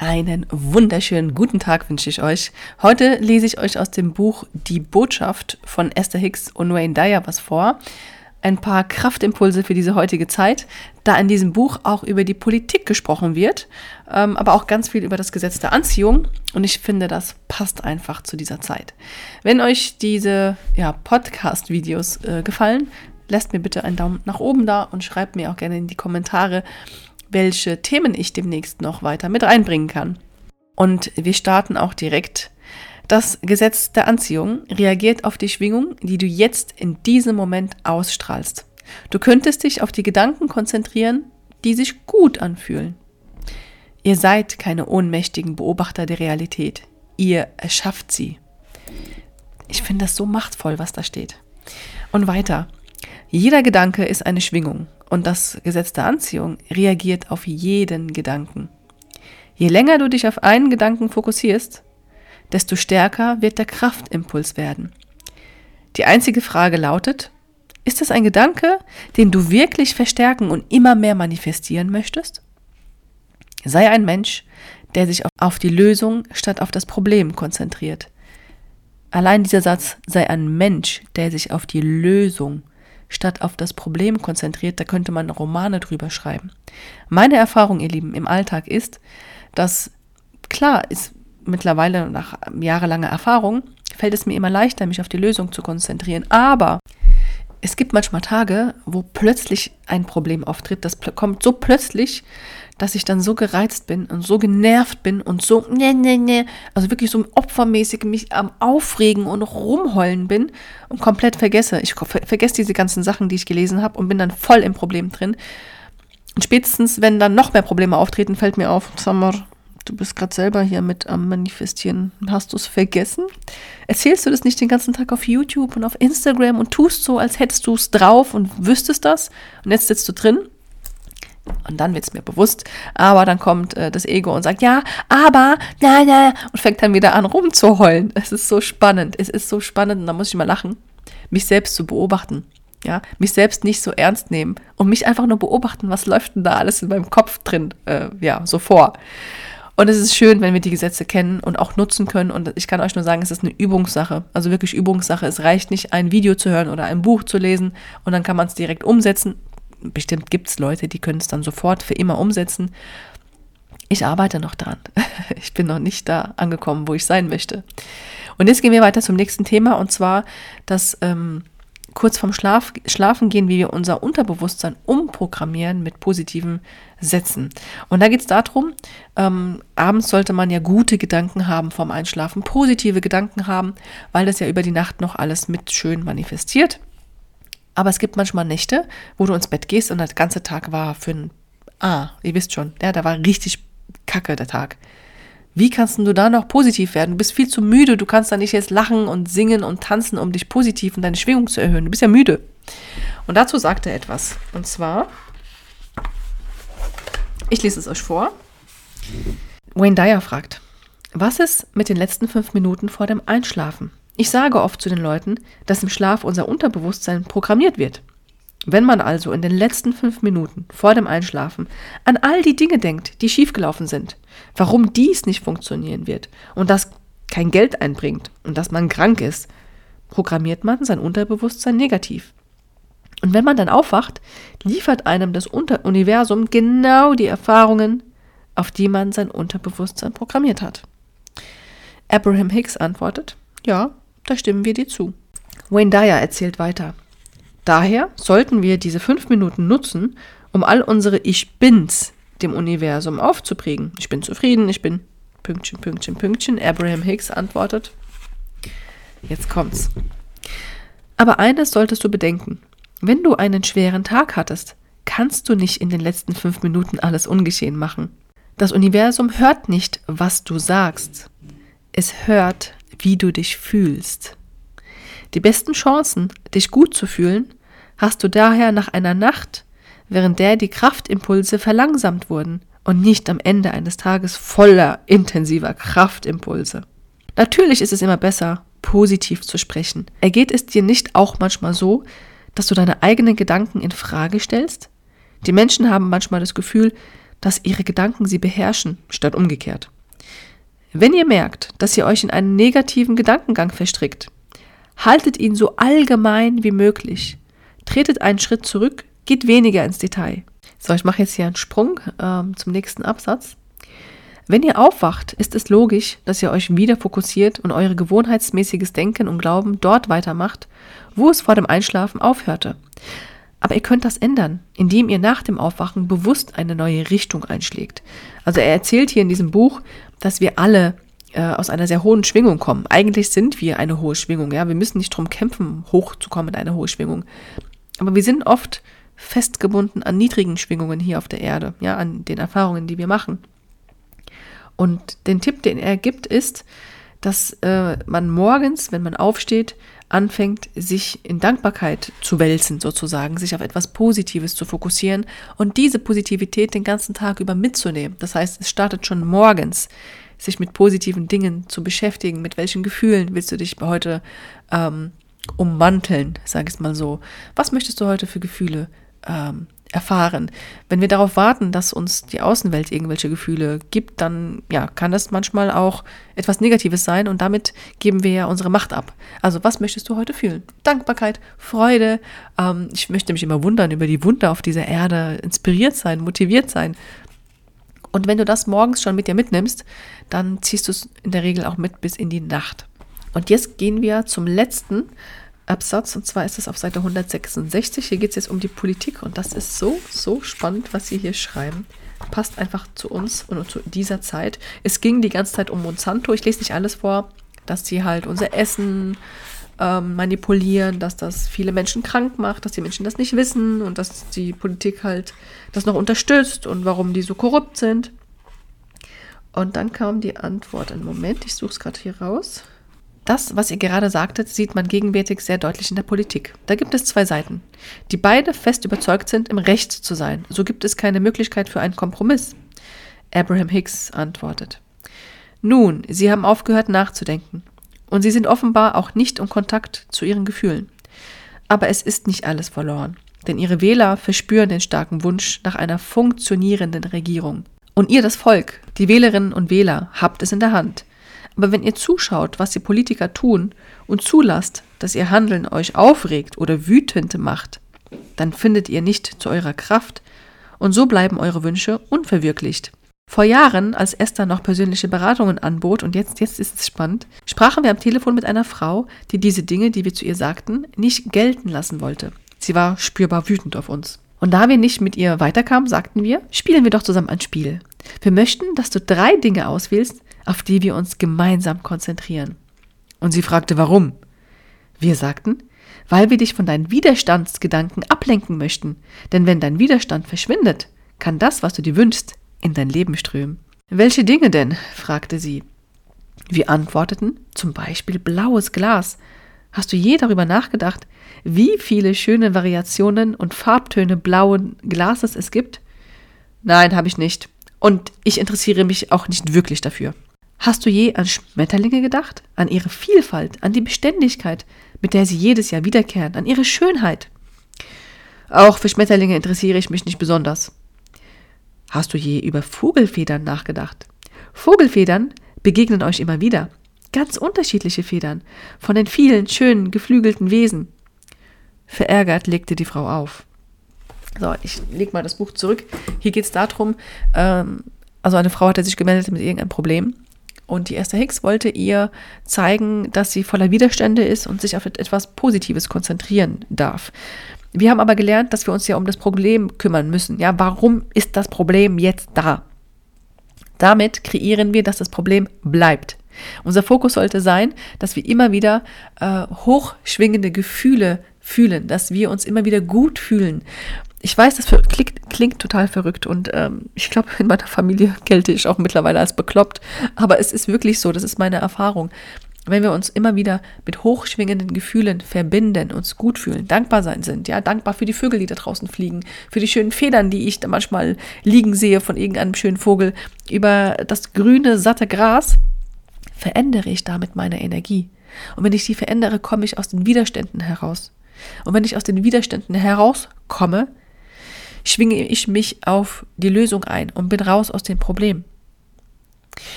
Einen wunderschönen guten Tag wünsche ich euch. Heute lese ich euch aus dem Buch Die Botschaft von Esther Hicks und Wayne Dyer was vor. Ein paar Kraftimpulse für diese heutige Zeit, da in diesem Buch auch über die Politik gesprochen wird, ähm, aber auch ganz viel über das Gesetz der Anziehung. Und ich finde, das passt einfach zu dieser Zeit. Wenn euch diese ja, Podcast-Videos äh, gefallen, lasst mir bitte einen Daumen nach oben da und schreibt mir auch gerne in die Kommentare, welche Themen ich demnächst noch weiter mit reinbringen kann. Und wir starten auch direkt. Das Gesetz der Anziehung reagiert auf die Schwingung, die du jetzt in diesem Moment ausstrahlst. Du könntest dich auf die Gedanken konzentrieren, die sich gut anfühlen. Ihr seid keine ohnmächtigen Beobachter der Realität. Ihr erschafft sie. Ich finde das so machtvoll, was da steht. Und weiter. Jeder Gedanke ist eine Schwingung und das Gesetz der Anziehung reagiert auf jeden Gedanken. Je länger du dich auf einen Gedanken fokussierst, desto stärker wird der Kraftimpuls werden. Die einzige Frage lautet, ist es ein Gedanke, den du wirklich verstärken und immer mehr manifestieren möchtest? Sei ein Mensch, der sich auf die Lösung statt auf das Problem konzentriert. Allein dieser Satz, sei ein Mensch, der sich auf die Lösung statt auf das Problem konzentriert, da könnte man Romane drüber schreiben. Meine Erfahrung, ihr Lieben, im Alltag ist, dass klar ist mittlerweile nach jahrelanger Erfahrung, fällt es mir immer leichter, mich auf die Lösung zu konzentrieren. Aber es gibt manchmal Tage, wo plötzlich ein Problem auftritt. Das kommt so plötzlich, dass ich dann so gereizt bin und so genervt bin und so, ne, ne, ne, also wirklich so opfermäßig mich am Aufregen und rumheulen bin und komplett vergesse. Ich vergesse diese ganzen Sachen, die ich gelesen habe und bin dann voll im Problem drin. Und spätestens, wenn dann noch mehr Probleme auftreten, fällt mir auf, Samar, du bist gerade selber hier mit am Manifestieren. Hast du es vergessen? Erzählst du das nicht den ganzen Tag auf YouTube und auf Instagram und tust so, als hättest du es drauf und wüsstest das? Und jetzt sitzt du drin und dann wird es mir bewusst, aber dann kommt äh, das Ego und sagt, ja, aber, na, na, und fängt dann wieder an rumzuheulen. Es ist so spannend, es ist so spannend und da muss ich mal lachen, mich selbst zu beobachten. Ja, mich selbst nicht so ernst nehmen und mich einfach nur beobachten, was läuft denn da alles in meinem Kopf drin, äh, ja, so vor. Und es ist schön, wenn wir die Gesetze kennen und auch nutzen können. Und ich kann euch nur sagen, es ist eine Übungssache. Also wirklich Übungssache. Es reicht nicht, ein Video zu hören oder ein Buch zu lesen und dann kann man es direkt umsetzen bestimmt gibt es Leute, die können es dann sofort für immer umsetzen. Ich arbeite noch dran. Ich bin noch nicht da angekommen, wo ich sein möchte. Und jetzt gehen wir weiter zum nächsten Thema und zwar das ähm, kurz vorm Schlaf, Schlafen gehen, wie wir unser Unterbewusstsein umprogrammieren mit positiven Sätzen. Und da geht es darum, ähm, abends sollte man ja gute Gedanken haben vorm Einschlafen, positive Gedanken haben, weil das ja über die Nacht noch alles mit schön manifestiert. Aber es gibt manchmal Nächte, wo du ins Bett gehst und der ganze Tag war für ein, ah, ihr wisst schon, ja, da war richtig kacke der Tag. Wie kannst du da noch positiv werden? Du bist viel zu müde, du kannst da nicht jetzt lachen und singen und tanzen, um dich positiv und deine Schwingung zu erhöhen. Du bist ja müde. Und dazu sagt er etwas. Und zwar, ich lese es euch vor. Wayne Dyer fragt, was ist mit den letzten fünf Minuten vor dem Einschlafen? Ich sage oft zu den Leuten, dass im Schlaf unser Unterbewusstsein programmiert wird. Wenn man also in den letzten fünf Minuten vor dem Einschlafen an all die Dinge denkt, die schiefgelaufen sind, warum dies nicht funktionieren wird und das kein Geld einbringt und dass man krank ist, programmiert man sein Unterbewusstsein negativ. Und wenn man dann aufwacht, liefert einem das Unter Universum genau die Erfahrungen, auf die man sein Unterbewusstsein programmiert hat. Abraham Hicks antwortet, ja, da stimmen wir dir zu. Wayne Dyer erzählt weiter. Daher sollten wir diese fünf Minuten nutzen, um all unsere Ich Bins dem Universum aufzuprägen. Ich bin zufrieden, ich bin Pünktchen, Pünktchen, Pünktchen. Abraham Hicks antwortet. Jetzt kommt's. Aber eines solltest du bedenken. Wenn du einen schweren Tag hattest, kannst du nicht in den letzten fünf Minuten alles ungeschehen machen. Das Universum hört nicht, was du sagst. Es hört, wie du dich fühlst. Die besten Chancen, dich gut zu fühlen, hast du daher nach einer Nacht, während der die Kraftimpulse verlangsamt wurden und nicht am Ende eines Tages voller intensiver Kraftimpulse. Natürlich ist es immer besser, positiv zu sprechen. Ergeht es dir nicht auch manchmal so, dass du deine eigenen Gedanken in Frage stellst? Die Menschen haben manchmal das Gefühl, dass ihre Gedanken sie beherrschen, statt umgekehrt. Wenn ihr merkt, dass ihr euch in einen negativen Gedankengang verstrickt, haltet ihn so allgemein wie möglich. Tretet einen Schritt zurück, geht weniger ins Detail. So, ich mache jetzt hier einen Sprung ähm, zum nächsten Absatz. Wenn ihr aufwacht, ist es logisch, dass ihr euch wieder fokussiert und eure gewohnheitsmäßiges Denken und Glauben dort weitermacht, wo es vor dem Einschlafen aufhörte. Aber ihr könnt das ändern, indem ihr nach dem Aufwachen bewusst eine neue Richtung einschlägt. Also er erzählt hier in diesem Buch, dass wir alle aus einer sehr hohen Schwingung kommen. Eigentlich sind wir eine hohe Schwingung, ja. Wir müssen nicht drum kämpfen, hochzukommen in eine hohe Schwingung. Aber wir sind oft festgebunden an niedrigen Schwingungen hier auf der Erde, ja, an den Erfahrungen, die wir machen. Und den Tipp, den er gibt, ist, dass äh, man morgens, wenn man aufsteht, anfängt, sich in Dankbarkeit zu wälzen, sozusagen, sich auf etwas Positives zu fokussieren und diese Positivität den ganzen Tag über mitzunehmen. Das heißt, es startet schon morgens, sich mit positiven Dingen zu beschäftigen. Mit welchen Gefühlen willst du dich heute ähm, ummanteln, sage ich mal so. Was möchtest du heute für Gefühle ähm, erfahren. Wenn wir darauf warten, dass uns die Außenwelt irgendwelche Gefühle gibt, dann ja, kann das manchmal auch etwas Negatives sein und damit geben wir ja unsere Macht ab. Also was möchtest du heute fühlen? Dankbarkeit, Freude. Ähm, ich möchte mich immer wundern über die Wunder auf dieser Erde, inspiriert sein, motiviert sein. Und wenn du das morgens schon mit dir mitnimmst, dann ziehst du es in der Regel auch mit bis in die Nacht. Und jetzt gehen wir zum letzten Absatz und zwar ist es auf Seite 166. Hier geht es jetzt um die Politik und das ist so, so spannend, was Sie hier schreiben. Passt einfach zu uns und zu dieser Zeit. Es ging die ganze Zeit um Monsanto. Ich lese nicht alles vor, dass sie halt unser Essen ähm, manipulieren, dass das viele Menschen krank macht, dass die Menschen das nicht wissen und dass die Politik halt das noch unterstützt und warum die so korrupt sind. Und dann kam die Antwort. Einen Moment, ich suche es gerade hier raus. Das, was ihr gerade sagtet, sieht man gegenwärtig sehr deutlich in der Politik. Da gibt es zwei Seiten, die beide fest überzeugt sind, im Recht zu sein. So gibt es keine Möglichkeit für einen Kompromiss. Abraham Hicks antwortet. Nun, Sie haben aufgehört nachzudenken. Und Sie sind offenbar auch nicht in Kontakt zu Ihren Gefühlen. Aber es ist nicht alles verloren. Denn Ihre Wähler verspüren den starken Wunsch nach einer funktionierenden Regierung. Und ihr, das Volk, die Wählerinnen und Wähler, habt es in der Hand. Aber wenn ihr zuschaut, was die Politiker tun und zulasst, dass ihr Handeln euch aufregt oder wütend macht, dann findet ihr nicht zu eurer Kraft und so bleiben eure Wünsche unverwirklicht. Vor Jahren, als Esther noch persönliche Beratungen anbot, und jetzt, jetzt ist es spannend, sprachen wir am Telefon mit einer Frau, die diese Dinge, die wir zu ihr sagten, nicht gelten lassen wollte. Sie war spürbar wütend auf uns. Und da wir nicht mit ihr weiterkamen, sagten wir, spielen wir doch zusammen ein Spiel. Wir möchten, dass du drei Dinge auswählst, auf die wir uns gemeinsam konzentrieren. Und sie fragte, warum? Wir sagten, weil wir dich von deinen Widerstandsgedanken ablenken möchten. Denn wenn dein Widerstand verschwindet, kann das, was du dir wünschst, in dein Leben strömen. Welche Dinge denn? fragte sie. Wir antworteten, zum Beispiel blaues Glas. Hast du je darüber nachgedacht, wie viele schöne Variationen und Farbtöne blauen Glases es gibt? Nein, habe ich nicht. Und ich interessiere mich auch nicht wirklich dafür. Hast du je an Schmetterlinge gedacht? An ihre Vielfalt, an die Beständigkeit, mit der sie jedes Jahr wiederkehren, an ihre Schönheit? Auch für Schmetterlinge interessiere ich mich nicht besonders. Hast du je über Vogelfedern nachgedacht? Vogelfedern begegnen euch immer wieder. Ganz unterschiedliche Federn, von den vielen schönen, geflügelten Wesen. Verärgert legte die Frau auf. So, ich lege mal das Buch zurück. Hier geht es darum, ähm, also eine Frau hatte sich gemeldet mit irgendeinem Problem und die Esther Hicks wollte ihr zeigen, dass sie voller Widerstände ist und sich auf etwas Positives konzentrieren darf. Wir haben aber gelernt, dass wir uns ja um das Problem kümmern müssen. Ja, warum ist das Problem jetzt da? Damit kreieren wir, dass das Problem bleibt. Unser Fokus sollte sein, dass wir immer wieder äh, hochschwingende Gefühle fühlen, dass wir uns immer wieder gut fühlen, ich weiß, das klingt, klingt total verrückt und ähm, ich glaube, in meiner Familie gelte ich auch mittlerweile als bekloppt, aber es ist wirklich so, das ist meine Erfahrung. Wenn wir uns immer wieder mit hochschwingenden Gefühlen verbinden, uns gut fühlen, dankbar sein sind, ja, dankbar für die Vögel, die da draußen fliegen, für die schönen Federn, die ich da manchmal liegen sehe von irgendeinem schönen Vogel, über das grüne, satte Gras, verändere ich damit meine Energie. Und wenn ich die verändere, komme ich aus den Widerständen heraus. Und wenn ich aus den Widerständen herauskomme, schwinge ich mich auf die Lösung ein und bin raus aus dem Problem.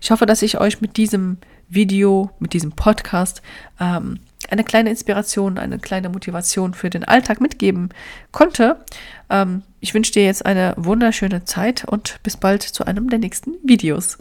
Ich hoffe, dass ich euch mit diesem Video, mit diesem Podcast ähm, eine kleine Inspiration, eine kleine Motivation für den Alltag mitgeben konnte. Ähm, ich wünsche dir jetzt eine wunderschöne Zeit und bis bald zu einem der nächsten Videos.